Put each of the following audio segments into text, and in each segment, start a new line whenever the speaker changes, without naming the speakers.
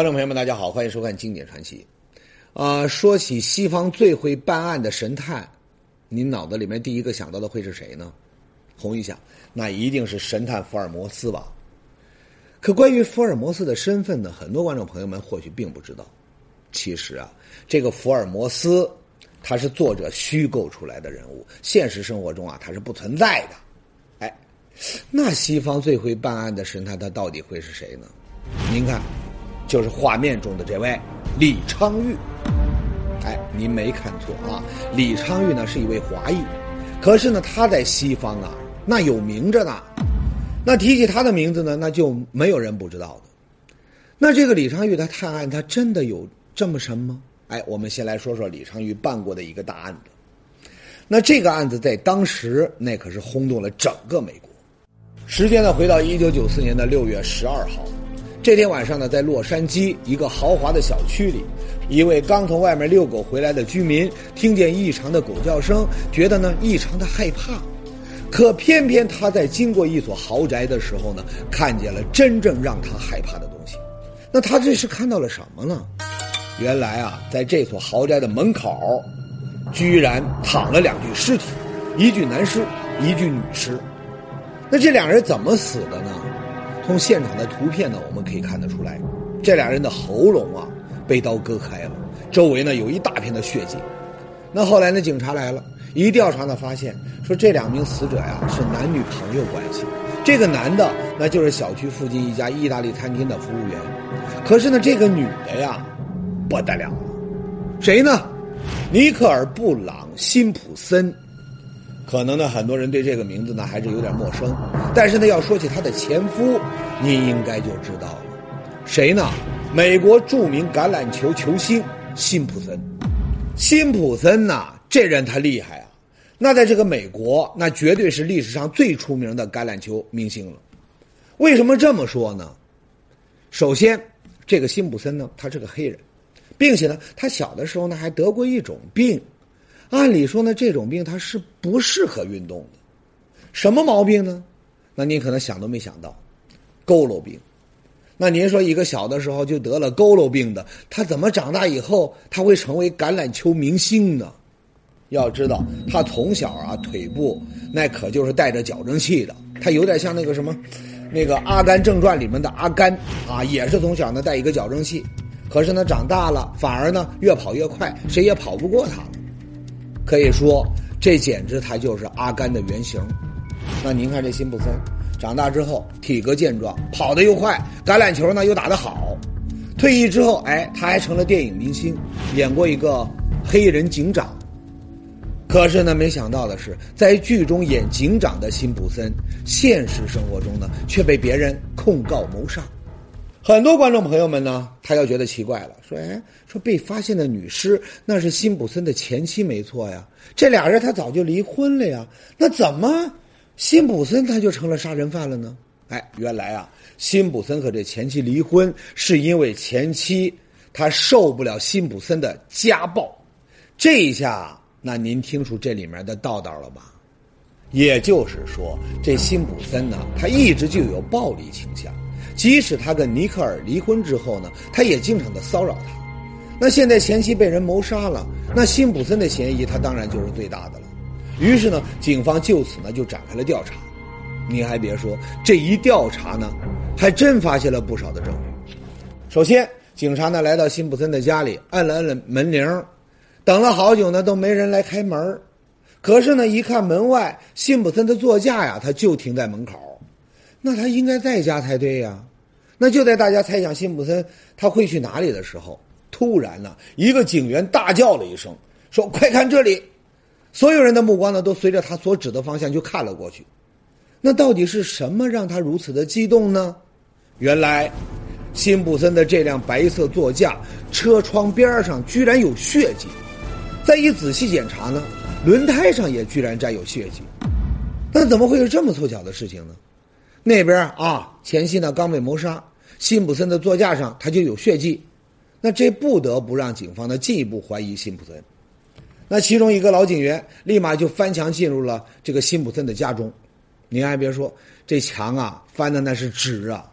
观众朋友们，大家好，欢迎收看《经典传奇》。啊，说起西方最会办案的神探，您脑子里面第一个想到的会是谁呢？红一下，那一定是神探福尔摩斯吧。可关于福尔摩斯的身份呢，很多观众朋友们或许并不知道。其实啊，这个福尔摩斯他是作者虚构出来的人物，现实生活中啊他是不存在的。哎，那西方最会办案的神探他到底会是谁呢？您看，就是画面中的这位李昌钰。哎，您没看错啊，李昌钰呢是一位华裔，可是呢他在西方啊那有名着呢。那提起他的名字呢，那就没有人不知道的。那这个李昌钰他探案，他真的有这么神吗？哎，我们先来说说李昌钰办过的一个大案子。那这个案子在当时那可是轰动了整个美国。时间呢回到一九九四年的六月十二号，这天晚上呢，在洛杉矶一个豪华的小区里，一位刚从外面遛狗回来的居民听见异常的狗叫声，觉得呢异常的害怕。可偏偏他在经过一所豪宅的时候呢，看见了真正让他害怕的东西。那他这是看到了什么呢？原来啊，在这所豪宅的门口，居然躺了两具尸体，一具男尸，一具女尸。那这两人怎么死的呢？从现场的图片呢，我们可以看得出来，这俩人的喉咙啊被刀割开了，周围呢有一大片的血迹。那后来呢，警察来了。一调查呢，发现说这两名死者呀是男女朋友关系。这个男的那就是小区附近一家意大利餐厅的服务员，可是呢，这个女的呀不得了了，谁呢？尼克尔·布朗·辛普森。可能呢，很多人对这个名字呢还是有点陌生，但是呢，要说起他的前夫，您应该就知道了，谁呢？美国著名橄榄球球星辛普森。辛普森呐。这人他厉害啊，那在这个美国，那绝对是历史上最出名的橄榄球明星了。为什么这么说呢？首先，这个辛普森呢，他是个黑人，并且呢，他小的时候呢还得过一种病。按理说呢，这种病他是不适合运动的。什么毛病呢？那您可能想都没想到，佝偻病。那您说一个小的时候就得了佝偻病的，他怎么长大以后他会成为橄榄球明星呢？要知道，他从小啊腿部那可就是带着矫正器的，他有点像那个什么，那个《阿甘正传》里面的阿甘啊，也是从小呢带一个矫正器，可是呢长大了反而呢越跑越快，谁也跑不过他。可以说，这简直他就是阿甘的原型。那您看这辛普森，长大之后体格健壮，跑得又快，橄榄球呢又打得好。退役之后，哎，他还成了电影明星，演过一个黑人警长。可是呢，没想到的是，在剧中演警长的辛普森，现实生活中呢却被别人控告谋杀。很多观众朋友们呢，他要觉得奇怪了，说：“哎，说被发现的女尸那是辛普森的前妻，没错呀。这俩人他早就离婚了呀，那怎么辛普森他就成了杀人犯了呢？”哎，原来啊，辛普森和这前妻离婚是因为前妻他受不了辛普森的家暴，这一下。那您听出这里面的道道了吧？也就是说，这辛普森呢，他一直就有暴力倾向。即使他跟尼克尔离婚之后呢，他也经常的骚扰他。那现在前妻被人谋杀了，那辛普森的嫌疑他当然就是最大的了。于是呢，警方就此呢就展开了调查。你还别说，这一调查呢，还真发现了不少的证据。首先，警察呢来到辛普森的家里，按了按了门铃。等了好久呢，都没人来开门可是呢，一看门外辛普森的座驾呀，他就停在门口，那他应该在家才对呀。那就在大家猜想辛普森他会去哪里的时候，突然呢，一个警员大叫了一声，说：“快看这里！”所有人的目光呢，都随着他所指的方向就看了过去。那到底是什么让他如此的激动呢？原来，辛普森的这辆白色座驾车窗边上居然有血迹。再一仔细检查呢，轮胎上也居然沾有血迹，那怎么会有这么凑巧的事情呢？那边啊，前妻呢刚被谋杀，辛普森的座驾上他就有血迹，那这不得不让警方呢进一步怀疑辛普森。那其中一个老警员立马就翻墙进入了这个辛普森的家中，您还别说，这墙啊翻的那是直啊，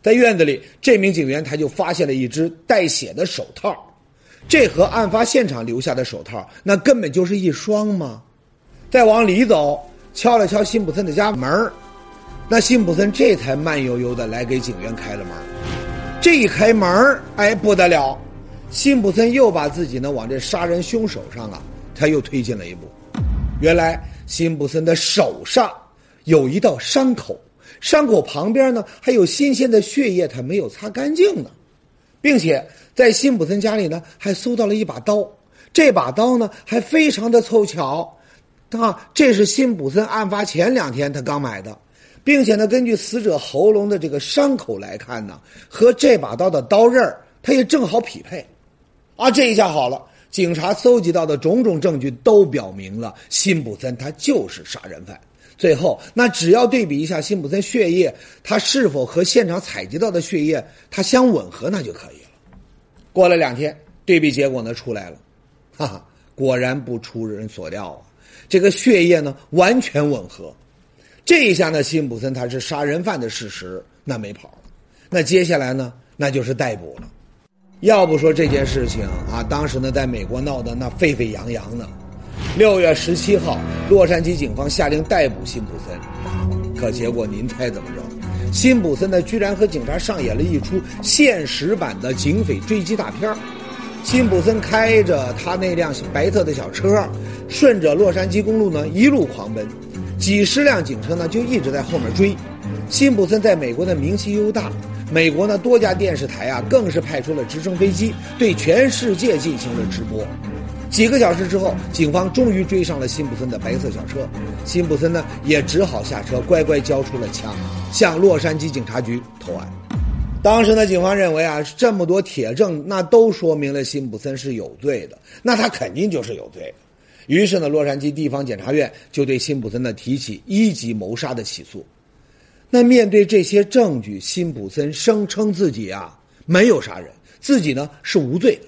在院子里，这名警员他就发现了一只带血的手套，这和案发现场留下的手套那根本就是一双嘛。再往里走，敲了敲辛普森的家门那辛普森这才慢悠悠的来给警员开了门。这一开门哎不得了，辛普森又把自己呢往这杀人凶手上啊，他又推进了一步。原来辛普森的手上有一道伤口，伤口旁边呢还有新鲜的血液，他没有擦干净呢，并且在辛普森家里呢还搜到了一把刀，这把刀呢还非常的凑巧，啊，这是辛普森案发前两天他刚买的。并且呢，根据死者喉咙的这个伤口来看呢，和这把刀的刀刃儿，它也正好匹配，啊，这一下好了，警察搜集到的种种证据都表明了辛普森他就是杀人犯。最后，那只要对比一下辛普森血液，他是否和现场采集到的血液它相吻合，那就可以了。过了两天，对比结果呢出来了，哈哈，果然不出人所料啊，这个血液呢完全吻合。这一下呢，辛普森他是杀人犯的事实，那没跑了。那接下来呢，那就是逮捕了。要不说这件事情啊，当时呢，在美国闹得那沸沸扬扬呢。六月十七号，洛杉矶警方下令逮捕辛普森，可结果您猜怎么着？辛普森呢，居然和警察上演了一出现实版的警匪追击大片辛普森开着他那辆白色的小车，顺着洛杉矶公路呢，一路狂奔。几十辆警车呢，就一直在后面追。辛普森在美国的名气又大，美国呢多家电视台啊，更是派出了直升飞机对全世界进行了直播。几个小时之后，警方终于追上了辛普森的白色小车，辛普森呢也只好下车，乖乖交出了枪，向洛杉矶警察局投案。当时呢，警方认为啊，这么多铁证，那都说明了辛普森是有罪的，那他肯定就是有罪的。于是呢，洛杉矶地方检察院就对辛普森呢提起一级谋杀的起诉。那面对这些证据，辛普森声称自己啊没有杀人，自己呢是无罪的。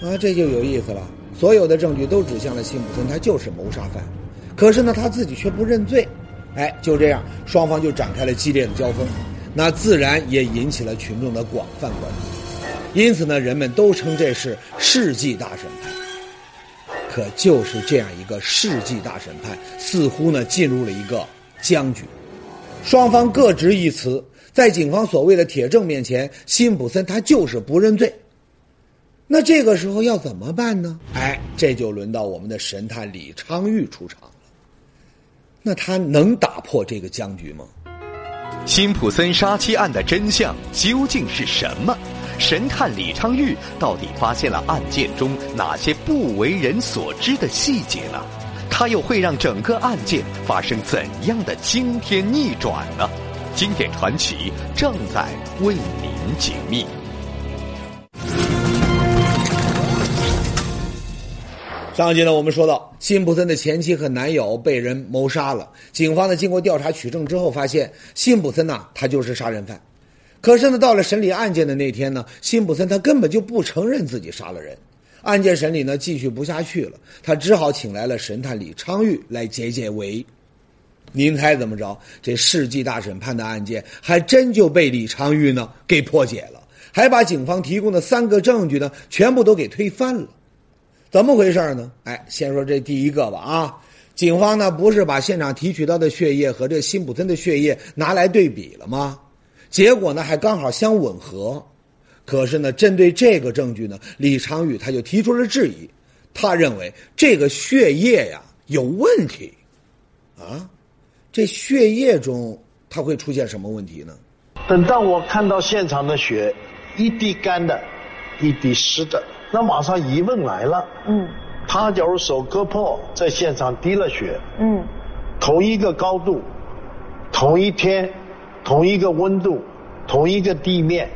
啊，这就有意思了。所有的证据都指向了辛普森，他就是谋杀犯。可是呢，他自己却不认罪。哎，就这样，双方就展开了激烈的交锋。那自然也引起了群众的广泛关注。因此呢，人们都称这是世纪大审判。可就是这样一个世纪大审判，似乎呢进入了一个僵局，双方各执一词，在警方所谓的铁证面前，辛普森他就是不认罪。那这个时候要怎么办呢？哎，这就轮到我们的神探李昌钰出场了。那他能打破这个僵局吗？
辛普森杀妻案的真相究竟是什么？神探李昌钰到底发现了案件中哪些不为人所知的细节呢？他又会让整个案件发生怎样的惊天逆转呢？经典传奇正在为您解密。
上集呢，我们说到辛普森的前妻和男友被人谋杀了，警方呢经过调查取证之后，发现辛普森呐，他就是杀人犯。可是呢，到了审理案件的那天呢，辛普森他根本就不承认自己杀了人。案件审理呢继续不下去了，他只好请来了神探李昌钰来解解围。您猜怎么着？这世纪大审判的案件还真就被李昌钰呢给破解了，还把警方提供的三个证据呢全部都给推翻了。怎么回事呢？哎，先说这第一个吧啊，警方呢不是把现场提取到的血液和这辛普森的血液拿来对比了吗？结果呢，还刚好相吻合。可是呢，针对这个证据呢，李昌钰他就提出了质疑。他认为这个血液呀有问题，啊，这血液中它会出现什么问题呢？
等到我看到现场的血，一滴干的，一滴湿的，那马上疑问来了。嗯。他假如手割破，在现场滴了血。嗯。同一个高度，同一天。同一个温度，同一个地面，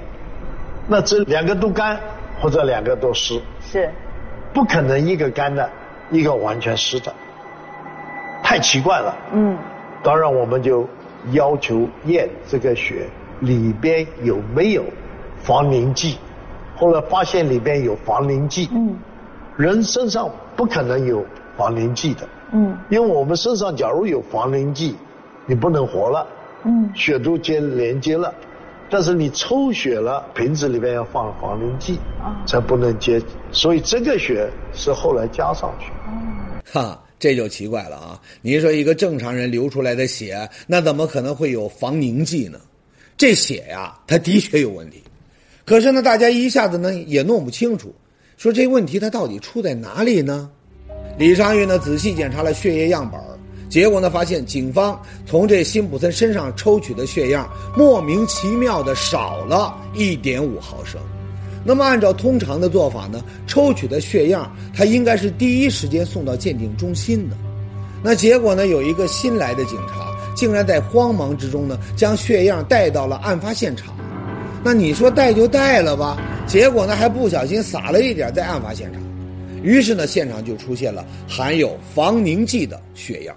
那这两个都干或者两个都湿，
是，
不可能一个干的，一个完全湿的，太奇怪了。嗯，当然我们就要求验这个血里边有没有防凝剂，后来发现里边有防凝剂。嗯，人身上不可能有防凝剂的。嗯，因为我们身上假如有防凝剂，你不能活了。嗯，血都接连接了，但是你抽血了，瓶子里面要放防凝剂，啊，才不能接。所以这个血是后来加上去。
哈，这就奇怪了啊！你说一个正常人流出来的血，那怎么可能会有防凝剂呢？这血呀，它的确有问题。可是呢，大家一下子呢也弄不清楚，说这问题它到底出在哪里呢？李昌钰呢仔细检查了血液样本结果呢发现警方从这辛普森身上抽取的血样莫名其妙的少了一点五毫升。那么按照通常的做法呢，抽取的血样他应该是第一时间送到鉴定中心的。那结果呢，有一个新来的警察竟然在慌忙之中呢将血样带到了案发现场。那你说带就带了吧，结果呢还不小心撒了一点在案发现场。于是呢，现场就出现了含有防凝剂的血样。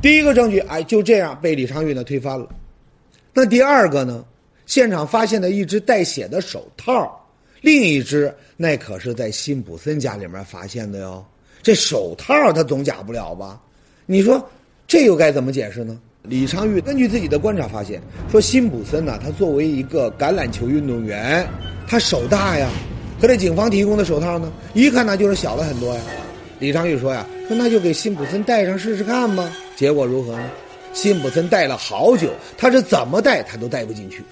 第一个证据，哎，就这样被李昌钰呢推翻了。那第二个呢，现场发现的一只带血的手套，另一只那可是在辛普森家里面发现的哟。这手套他总假不了吧？你说这又该怎么解释呢？李昌钰根据自己的观察发现，说辛普森呢，他作为一个橄榄球运动员，他手大呀。可这警方提供的手套呢，一看那就是小了很多呀。李昌钰说呀：“说那就给辛普森戴上试试看吧。”结果如何呢？辛普森戴了好久，他是怎么戴他都戴不进去。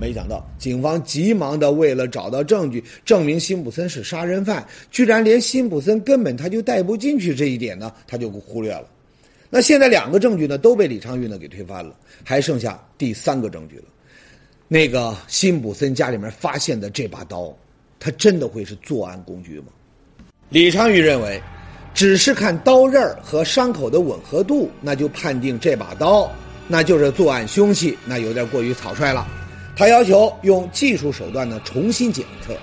没想到警方急忙的为了找到证据证明辛普森是杀人犯，居然连辛普森根本他就戴不进去这一点呢，他就忽略了。那现在两个证据呢都被李昌钰呢给推翻了，还剩下第三个证据了，那个辛普森家里面发现的这把刀。他真的会是作案工具吗？李昌钰认为，只是看刀刃和伤口的吻合度，那就判定这把刀那就是作案凶器，那有点过于草率了。他要求用技术手段呢重新检测。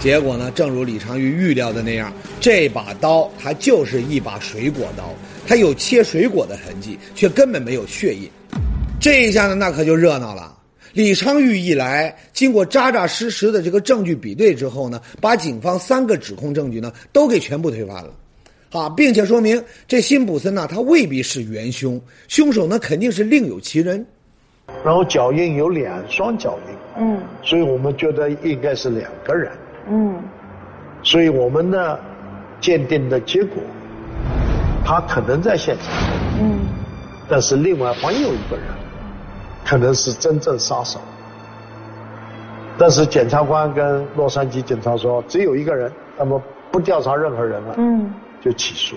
结果呢，正如李昌钰预料的那样，这把刀它就是一把水果刀，它有切水果的痕迹，却根本没有血印。这一下呢，那可就热闹了。李昌钰一来，经过扎扎实实的这个证据比对之后呢，把警方三个指控证据呢都给全部推翻了，啊，并且说明这辛普森呢他未必是元凶，凶手呢肯定是另有其人。
然后脚印有两双脚印，嗯，所以我们觉得应该是两个人，嗯，所以我们的鉴定的结果，他可能在现场，嗯，但是另外还有一个人。可能是真正杀手，但是检察官跟洛杉矶警察说只有一个人，那么不调查任何人了，嗯，就起诉。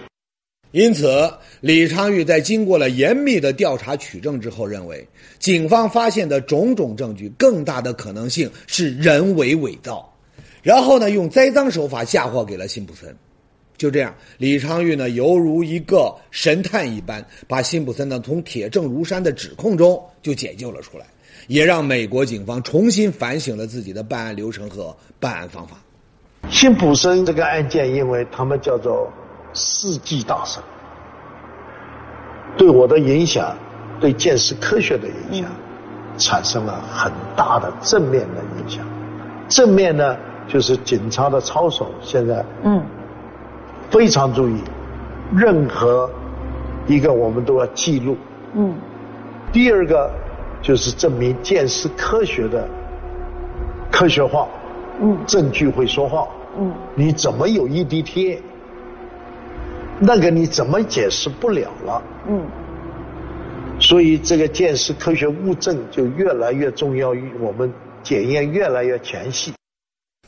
因此，李昌钰在经过了严密的调查取证之后，认为警方发现的种种证据，更大的可能性是人为伪造，然后呢，用栽赃手法嫁祸给了辛普森。就这样，李昌钰呢，犹如一个神探一般，把辛普森呢从铁证如山的指控中就解救了出来，也让美国警方重新反省了自己的办案流程和办案方法。
辛普森这个案件，因为他们叫做世纪大神，对我的影响，对见识科学的影响，产生了很大的正面的影响。正面呢，就是警察的操守现在，嗯。非常注意，任何一个我们都要记录。嗯。第二个就是证明见识科学的科学化。嗯。证据会说话。嗯。你怎么有一滴贴？那个你怎么解释不了了？嗯。所以这个见识科学物证就越来越重要，于我们检验越来越全细。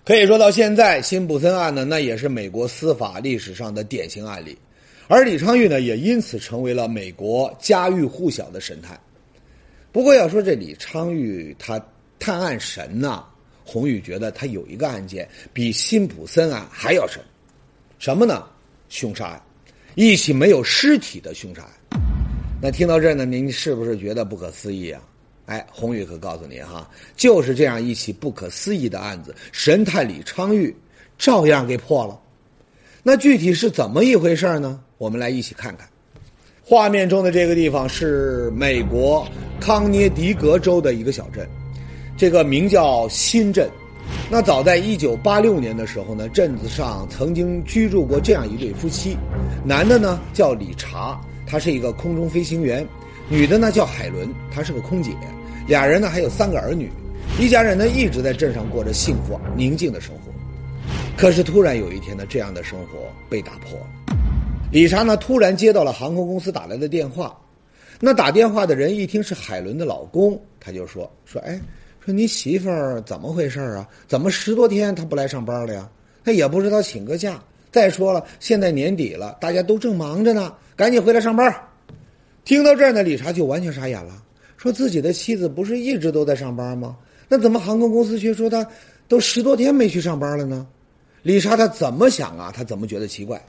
可以说到现在，辛普森案呢，那也是美国司法历史上的典型案例，而李昌钰呢，也因此成为了美国家喻户晓的神探。不过要说这李昌钰他探案神呐，红宇觉得他有一个案件比辛普森案还要神，什么呢？凶杀案，一起没有尸体的凶杀案。那听到这儿呢，您是不是觉得不可思议啊？哎，宏宇可告诉你哈，就是这样一起不可思议的案子，神探李昌钰照样给破了。那具体是怎么一回事呢？我们来一起看看。画面中的这个地方是美国康涅狄格州的一个小镇，这个名叫新镇。那早在一九八六年的时候呢，镇子上曾经居住过这样一对夫妻，男的呢叫理查，他是一个空中飞行员；女的呢叫海伦，她是个空姐。俩人呢还有三个儿女，一家人呢一直在镇上过着幸福宁静的生活。可是突然有一天呢，这样的生活被打破了。李查呢突然接到了航空公司打来的电话，那打电话的人一听是海伦的老公，他就说说哎。说你媳妇儿怎么回事啊？怎么十多天她不来上班了呀？她也不知道请个假。再说了，现在年底了，大家都正忙着呢，赶紧回来上班。听到这儿呢，理查就完全傻眼了，说自己的妻子不是一直都在上班吗？那怎么航空公司却说他都十多天没去上班了呢？理查他怎么想啊？他怎么觉得奇怪？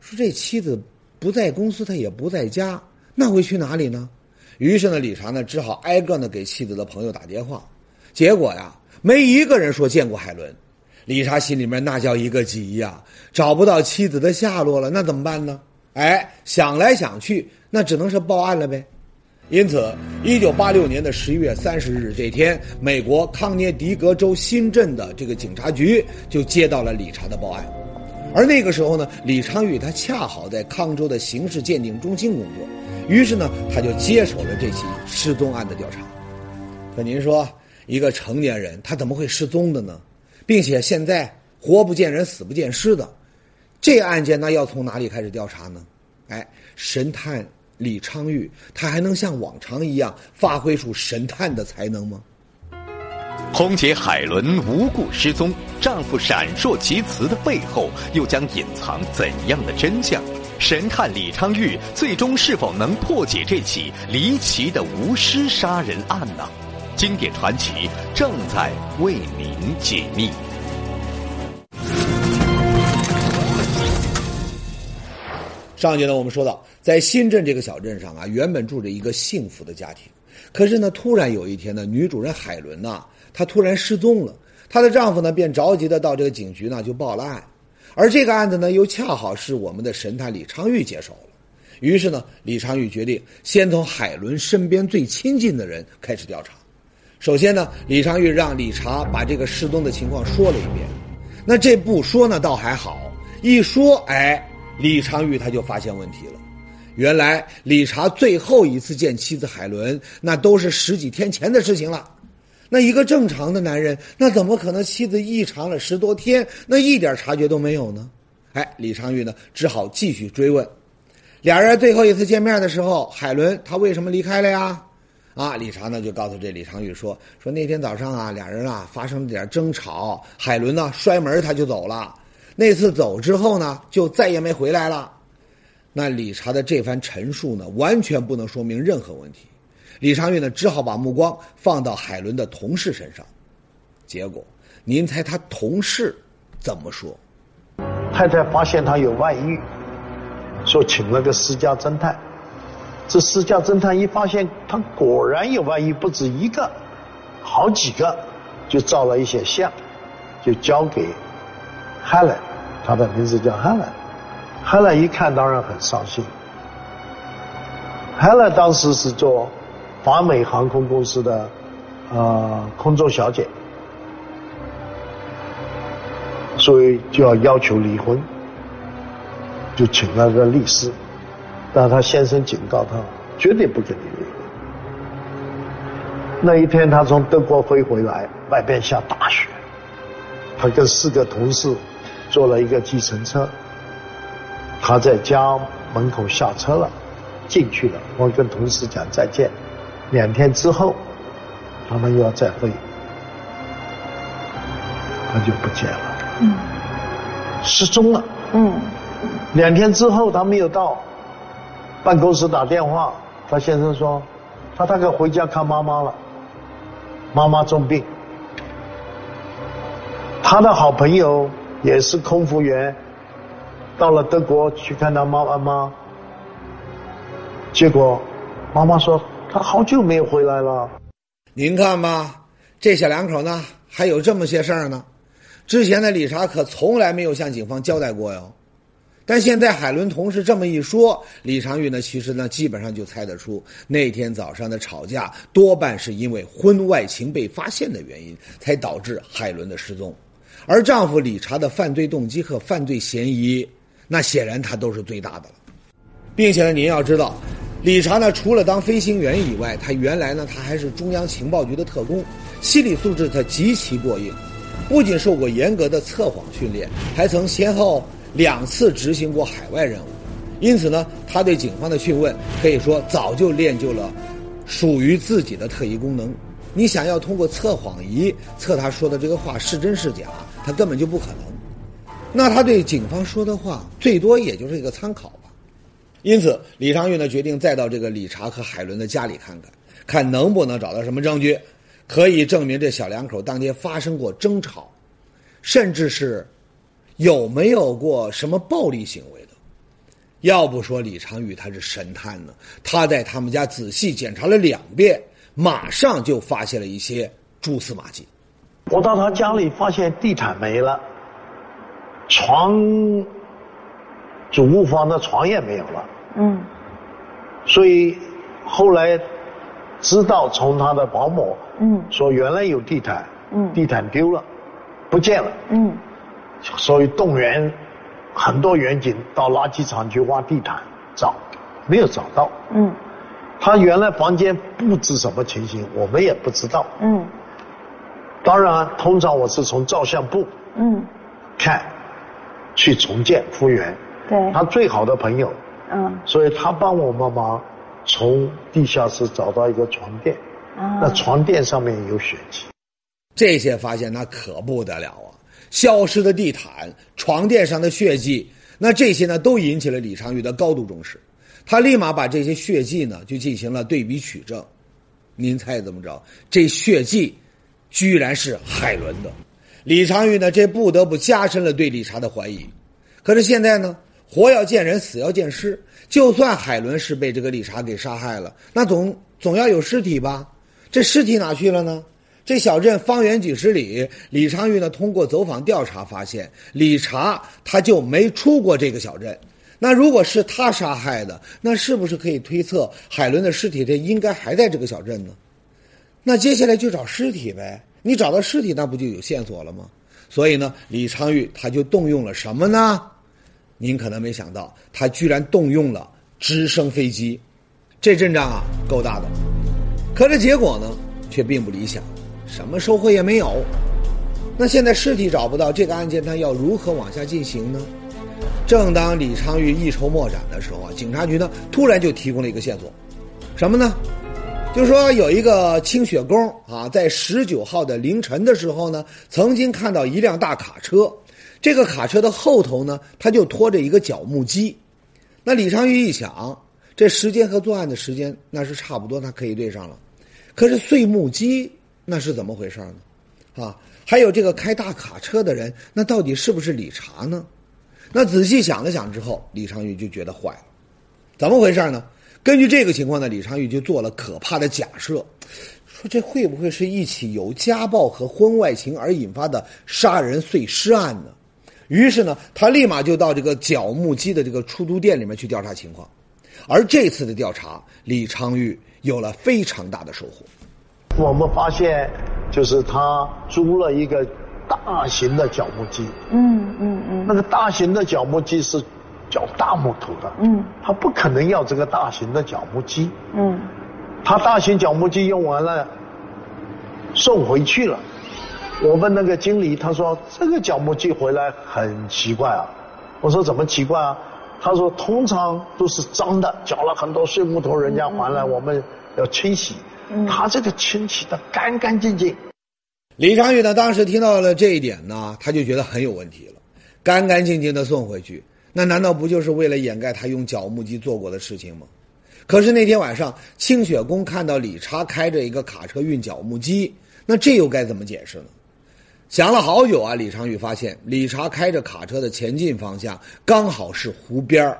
说这妻子不在公司，他也不在家，那会去哪里呢？于是呢，理查呢只好挨个呢给妻子的朋友打电话。结果呀，没一个人说见过海伦，理查心里面那叫一个急呀，找不到妻子的下落了，那怎么办呢？哎，想来想去，那只能是报案了呗。因此，一九八六年的十一月三十日这天，美国康涅狄格州新镇的这个警察局就接到了理查的报案，而那个时候呢，李昌钰他恰好在康州的刑事鉴定中心工作，于是呢，他就接手了这起失踪案的调查。可您说？一个成年人，他怎么会失踪的呢？并且现在活不见人，死不见尸的，这案件那要从哪里开始调查呢？哎，神探李昌钰，他还能像往常一样发挥出神探的才能吗？
空姐海伦无故失踪，丈夫闪烁其词的背后又将隐藏怎样的真相？神探李昌钰最终是否能破解这起离奇的无尸杀人案呢？经典传奇正在为您解密。
上节呢，我们说到，在新镇这个小镇上啊，原本住着一个幸福的家庭。可是呢，突然有一天呢，女主人海伦呐，她突然失踪了。她的丈夫呢，便着急的到这个警局呢，就报了案。而这个案子呢，又恰好是我们的神探李昌钰接手了。于是呢，李昌钰决定先从海伦身边最亲近的人开始调查。首先呢，李昌钰让李查把这个失踪的情况说了一遍。那这不说呢，倒还好；一说，哎，李昌钰他就发现问题了。原来理查最后一次见妻子海伦，那都是十几天前的事情了。那一个正常的男人，那怎么可能妻子异常了十多天，那一点察觉都没有呢？哎，李昌钰呢，只好继续追问。俩人最后一次见面的时候，海伦她为什么离开了呀？啊，理查呢就告诉这李昌钰说说那天早上啊，俩人啊发生了点争吵，海伦呢摔门他就走了。那次走之后呢，就再也没回来了。那理查的这番陈述呢，完全不能说明任何问题。李昌钰呢只好把目光放到海伦的同事身上。结果，您猜他同事怎么说？
太太发现他有外遇，说请了个私家侦探。这私家侦探一发现他果然有外遇，不止一个，好几个，就照了一些相，就交给 Helen，他的名字叫 Helen。Helen 一看当然很伤心。汉娜当时是做华美航空公司的呃空中小姐，所以就要要求离婚，就请了个律师。但他先生警告他，绝对不跟你离婚。那一天，他从德国飞回来，外边下大雪，他跟四个同事坐了一个计程车，他在家门口下车了，进去了。我跟同事讲再见，两天之后，他们又要再会，他就不见了，嗯，失踪了，嗯，两天之后他没有到。办公室打电话，他先生说，他大概回家看妈妈了，妈妈重病。他的好朋友也是空服员，到了德国去看他妈妈，结果妈妈说他好久没有回来了。
您看吧，这小两口呢，还有这么些事儿呢。之前的理查可从来没有向警方交代过哟。但现在海伦同事这么一说，李长玉呢，其实呢，基本上就猜得出那天早上的吵架多半是因为婚外情被发现的原因，才导致海伦的失踪。而丈夫理查的犯罪动机和犯罪嫌疑，那显然他都是最大的了。并且呢，您要知道，理查呢，除了当飞行员以外，他原来呢，他还是中央情报局的特工，心理素质他极其过硬，不仅受过严格的测谎训练，还曾先后。两次执行过海外任务，因此呢，他对警方的讯问可以说早就练就了属于自己的特异功能。你想要通过测谎仪测他说的这个话是真是假，他根本就不可能。那他对警方说的话最多也就是一个参考吧。因此，李昌钰呢决定再到这个理查和海伦的家里看看，看能不能找到什么证据，可以证明这小两口当天发生过争吵，甚至是。有没有过什么暴力行为的？要不说李昌玉他是神探呢？他在他们家仔细检查了两遍，马上就发现了一些蛛丝马迹。
我到他家里发现地毯没了，床，主卧房的床也没有了。嗯。所以后来知道从他的保姆嗯说原来有地毯嗯地毯丢了，不见了嗯。所以动员很多员警到垃圾场去挖地毯找，没有找到。嗯。他原来房间布置什么情形，我们也不知道。嗯。当然，通常我是从照相部。嗯。看，去重建复原。
对。
他最好的朋友。嗯。所以他帮我们忙，从地下室找到一个床垫。啊。那床垫上面有血迹。
这些发现那可不得了啊！消失的地毯、床垫上的血迹，那这些呢都引起了李昌钰的高度重视。他立马把这些血迹呢就进行了对比取证。您猜怎么着？这血迹居然是海伦的。李长玉呢这不得不加深了对理查的怀疑。可是现在呢，活要见人，死要见尸。就算海伦是被这个理查给杀害了，那总总要有尸体吧？这尸体哪去了呢？这小镇方圆几十里，李长玉呢通过走访调查发现，理查他就没出过这个小镇。那如果是他杀害的，那是不是可以推测海伦的尸体这应该还在这个小镇呢？那接下来就找尸体呗。你找到尸体，那不就有线索了吗？所以呢，李昌钰他就动用了什么呢？您可能没想到，他居然动用了直升飞机。这阵仗啊，够大的。可这结果呢，却并不理想。什么收获也没有，那现在尸体找不到，这个案件他要如何往下进行呢？正当李昌钰一筹莫展的时候啊，警察局呢突然就提供了一个线索，什么呢？就说有一个清雪工啊，在十九号的凌晨的时候呢，曾经看到一辆大卡车，这个卡车的后头呢，他就拖着一个角木机。那李昌钰一想，这时间和作案的时间那是差不多，他可以对上了。可是碎木机。那是怎么回事呢？啊，还有这个开大卡车的人，那到底是不是李查呢？那仔细想了想之后，李昌钰就觉得坏了，怎么回事呢？根据这个情况呢，李昌钰就做了可怕的假设，说这会不会是一起由家暴和婚外情而引发的杀人碎尸案呢？于是呢，他立马就到这个角木机的这个出租店里面去调查情况，而这次的调查，李昌钰有了非常大的收获。
我们发现，就是他租了一个大型的角木机。嗯嗯嗯。那个大型的角木机是角大木头的。嗯。他不可能要这个大型的角木机。嗯。他大型角木机用完了，送回去了。我问那个经理，他说这个角木机回来很奇怪啊。我说怎么奇怪啊？他说通常都是脏的，搅了很多碎木头，人家还来我们要清洗。他这个清洗的干干净净。
李昌钰呢，当时听到了这一点呢，他就觉得很有问题了。干干净净的送回去，那难道不就是为了掩盖他用绞木机做过的事情吗？可是那天晚上，清雪宫看到李查开着一个卡车运绞木机，那这又该怎么解释呢？想了好久啊，李长宇发现李查开着卡车的前进方向刚好是湖边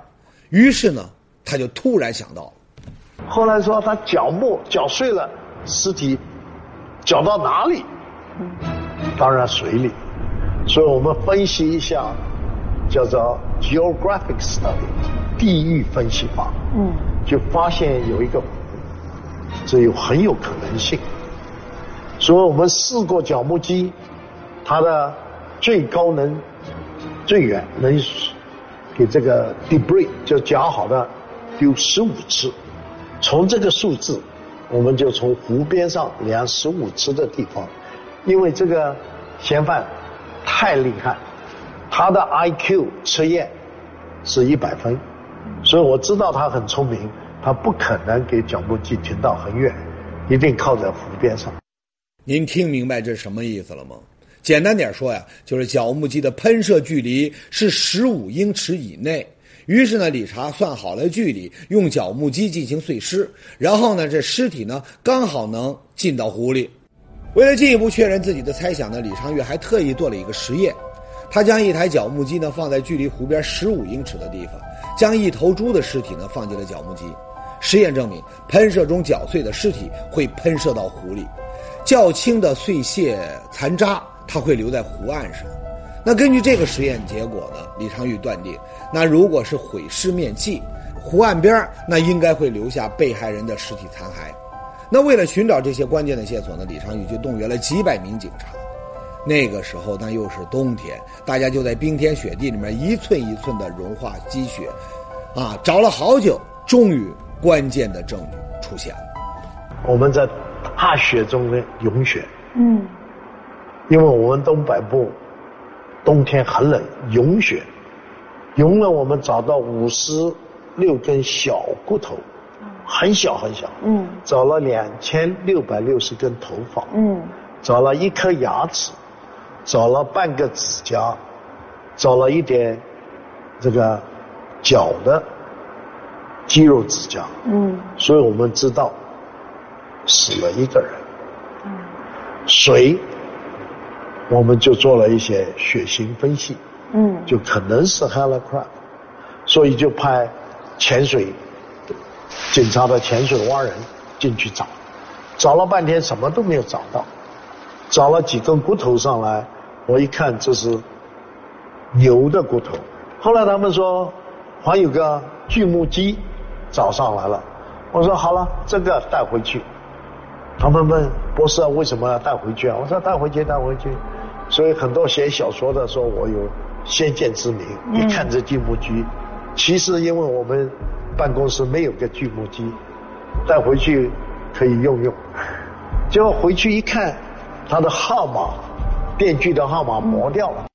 于是呢，他就突然想到了。
后来说他脚木搅碎了，尸体搅到哪里？当然水里。所以我们分析一下叫做 geographic study，地域分析法。嗯，就发现有一个湖，这有很有可能性。所以我们试过角木机，它的最高能最远能给这个 debris 就夹好的丢十五次。从这个数字，我们就从湖边上量十五次的地方，因为这个嫌犯太厉害，他的 IQ 测验是一百分，所以我知道他很聪明，他不可能给角木机停到很远，一定靠在湖边上。
您听明白这什么意思了吗？简单点说呀，就是角木机的喷射距离是十五英尺以内。于是呢，理查算好了距离，用角木机进行碎尸，然后呢，这尸体呢刚好能进到湖里。为了进一步确认自己的猜想呢，李昌钰还特意做了一个实验，他将一台角木机呢放在距离湖边十五英尺的地方，将一头猪的尸体呢放进了角木机。实验证明，喷射中绞碎的尸体会喷射到湖里，较轻的碎屑残渣它会留在湖岸上。那根据这个实验结果呢，李昌钰断定，那如果是毁尸灭迹，湖岸边那应该会留下被害人的尸体残骸。那为了寻找这些关键的线索呢，李昌钰就动员了几百名警察。那个时候那又是冬天，大家就在冰天雪地里面一寸一寸的融化积雪，啊，找了好久，终于关键的证据出现了。
我们在大雪中的融雪，嗯，因为我们东北部。冬天很冷，融雪，融了我们找到五十六根小骨头，很小很小，嗯，找了两千六百六十根头发，嗯，找了一颗牙齿，找了半个指甲，找了一点这个脚的肌肉指甲，嗯，所以我们知道死了一个人，嗯，谁？我们就做了一些血型分析，嗯，就可能是 Helen Craft，所以就派潜水警察的潜水蛙人进去找，找了半天什么都没有找到，找了几根骨头上来，我一看这是牛的骨头，后来他们说还有个锯木机找上来了，我说好了，这个带回去，他们问博士为什么要带回去啊？我说带回去，带回去。所以很多写小说的说我有先见之明，一看这锯木机，其实因为我们办公室没有个锯木机，带回去可以用用。结果回去一看，他的号码，电锯的号码磨掉了，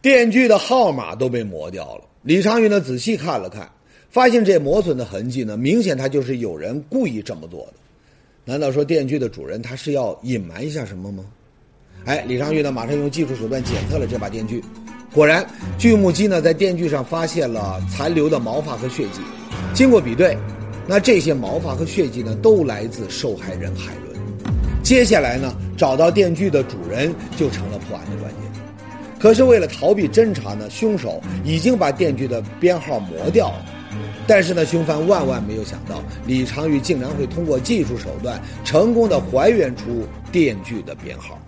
电锯的号码都被磨掉了。李昌云呢仔细看了看，发现这磨损的痕迹呢，明显他就是有人故意这么做的。难道说电锯的主人他是要隐瞒一下什么吗？哎，李昌钰呢，马上用技术手段检测了这把电锯，果然，锯木机呢在电锯上发现了残留的毛发和血迹。经过比对，那这些毛发和血迹呢，都来自受害人海。接下来呢，找到电锯的主人就成了破案的关键。可是为了逃避侦查呢，凶手已经把电锯的编号磨掉了。但是呢，凶犯万万没有想到，李昌钰竟然会通过技术手段成功的还原出电锯的编号。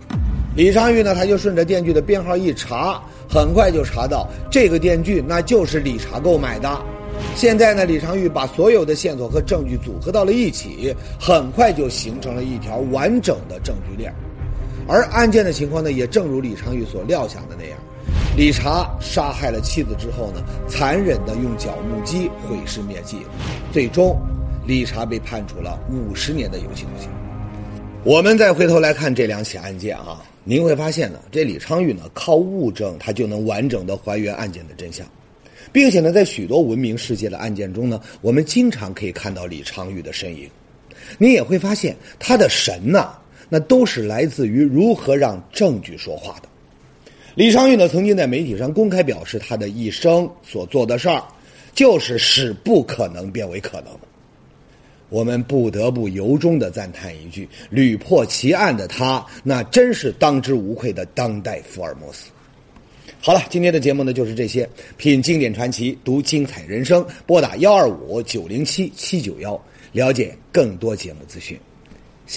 李昌钰呢，他就顺着电锯的编号一查，很快就查到这个电锯那就是李查购买的。现在呢，李昌钰把所有的线索和证据组合到了一起，很快就形成了一条完整的证据链。而案件的情况呢，也正如李昌钰所料想的那样，理查杀害了妻子之后呢，残忍的用角木机毁尸灭迹。最终，理查被判处了五十年的有期徒刑。我们再回头来看这两起案件啊。您会发现呢，这李昌钰呢靠物证，他就能完整的还原案件的真相，并且呢，在许多闻名世界的案件中呢，我们经常可以看到李昌钰的身影。你也会发现他的神呐，那都是来自于如何让证据说话的。李昌钰呢，曾经在媒体上公开表示，他的一生所做的事儿，就是使不可能变为可能。我们不得不由衷的赞叹一句：屡破奇案的他，那真是当之无愧的当代福尔摩斯。好了，今天的节目呢就是这些，品经典传奇，读精彩人生，拨打幺二五九零七七九幺，了解更多节目资讯。